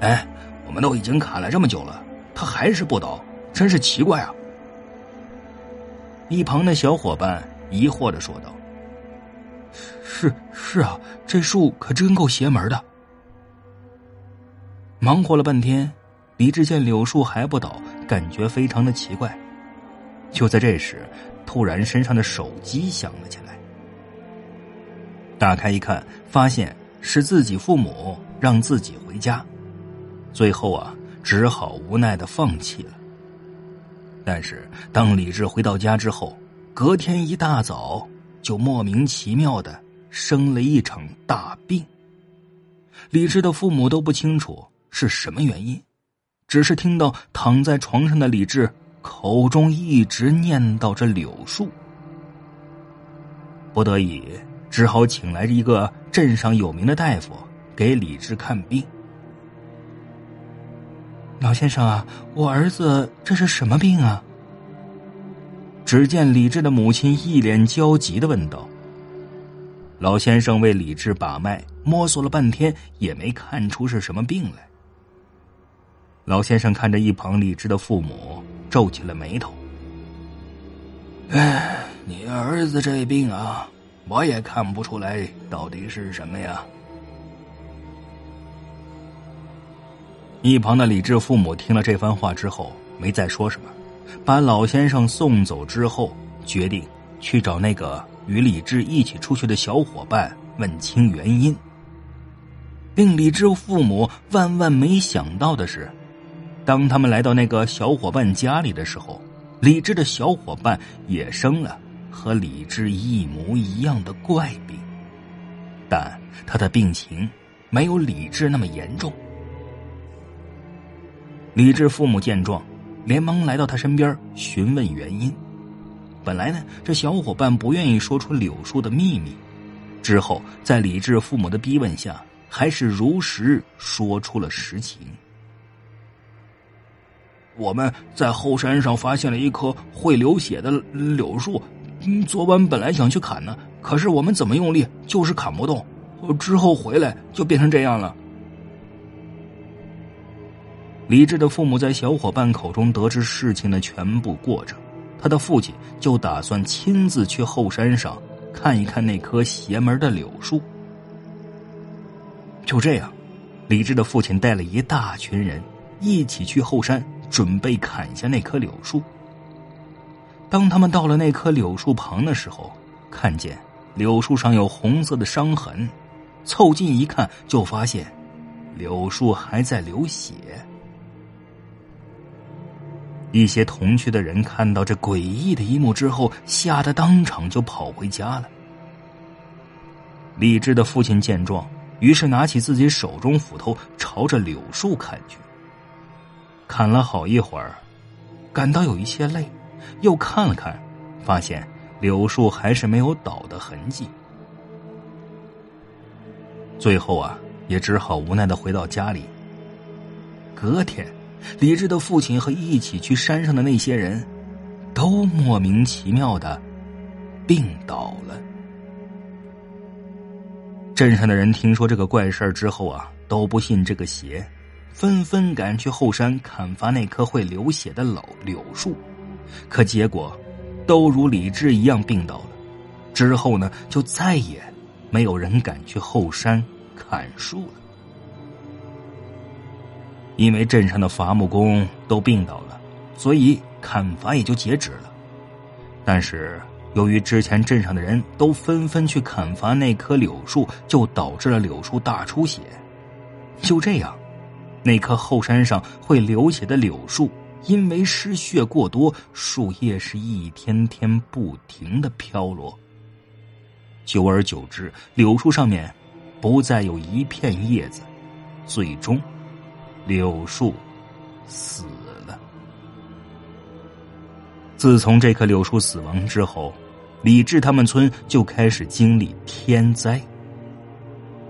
哎，我们都已经砍了这么久了，他还是不倒，真是奇怪啊！一旁的小伙伴疑惑的说道：“是是啊，这树可真够邪门的。”忙活了半天，李志见柳树还不倒，感觉非常的奇怪。就在这时，突然身上的手机响了起来。打开一看，发现是自己父母让自己回家。最后啊，只好无奈的放弃了。但是，当李治回到家之后，隔天一大早就莫名其妙的生了一场大病。李治的父母都不清楚是什么原因，只是听到躺在床上的李治口中一直念叨着柳树，不得已只好请来一个镇上有名的大夫给李治看病。老先生啊，我儿子这是什么病啊？只见李治的母亲一脸焦急的问道。老先生为李治把脉，摸索了半天也没看出是什么病来。老先生看着一旁李治的父母，皱起了眉头。哎，你儿子这病啊，我也看不出来到底是什么呀。一旁的李治父母听了这番话之后，没再说什么，把老先生送走之后，决定去找那个与李治一起出去的小伙伴问清原因。令李治父母万万没想到的是，当他们来到那个小伙伴家里的时候，李治的小伙伴也生了和李治一模一样的怪病，但他的病情没有李治那么严重。李治父母见状，连忙来到他身边询问原因。本来呢，这小伙伴不愿意说出柳树的秘密，之后在李治父母的逼问下，还是如实说出了实情。我们在后山上发现了一棵会流血的柳树，昨晚本来想去砍呢，可是我们怎么用力就是砍不动，之后回来就变成这样了。李治的父母在小伙伴口中得知事情的全部过程，他的父亲就打算亲自去后山上看一看那棵邪门的柳树。就这样，李治的父亲带了一大群人一起去后山，准备砍下那棵柳树。当他们到了那棵柳树旁的时候，看见柳树上有红色的伤痕，凑近一看，就发现柳树还在流血。一些同去的人看到这诡异的一幕之后，吓得当场就跑回家了。李治的父亲见状，于是拿起自己手中斧头，朝着柳树砍去。砍了好一会儿，感到有一些累，又看了看，发现柳树还是没有倒的痕迹。最后啊，也只好无奈的回到家里。隔天。李治的父亲和一起去山上的那些人，都莫名其妙的病倒了。镇上的人听说这个怪事之后啊，都不信这个邪，纷纷赶去后山砍伐那棵会流血的老柳树，可结果都如李智一样病倒了。之后呢，就再也没有人敢去后山砍树了。因为镇上的伐木工都病倒了，所以砍伐也就截止了。但是由于之前镇上的人都纷纷去砍伐那棵柳树，就导致了柳树大出血。就这样，那棵后山上会流血的柳树，因为失血过多，树叶是一天天不停的飘落。久而久之，柳树上面不再有一片叶子，最终。柳树死了。自从这棵柳树死亡之后，李志他们村就开始经历天灾。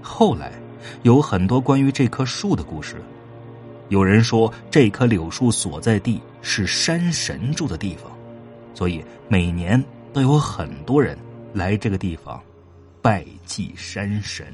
后来有很多关于这棵树的故事。有人说，这棵柳树所在地是山神住的地方，所以每年都有很多人来这个地方拜祭山神。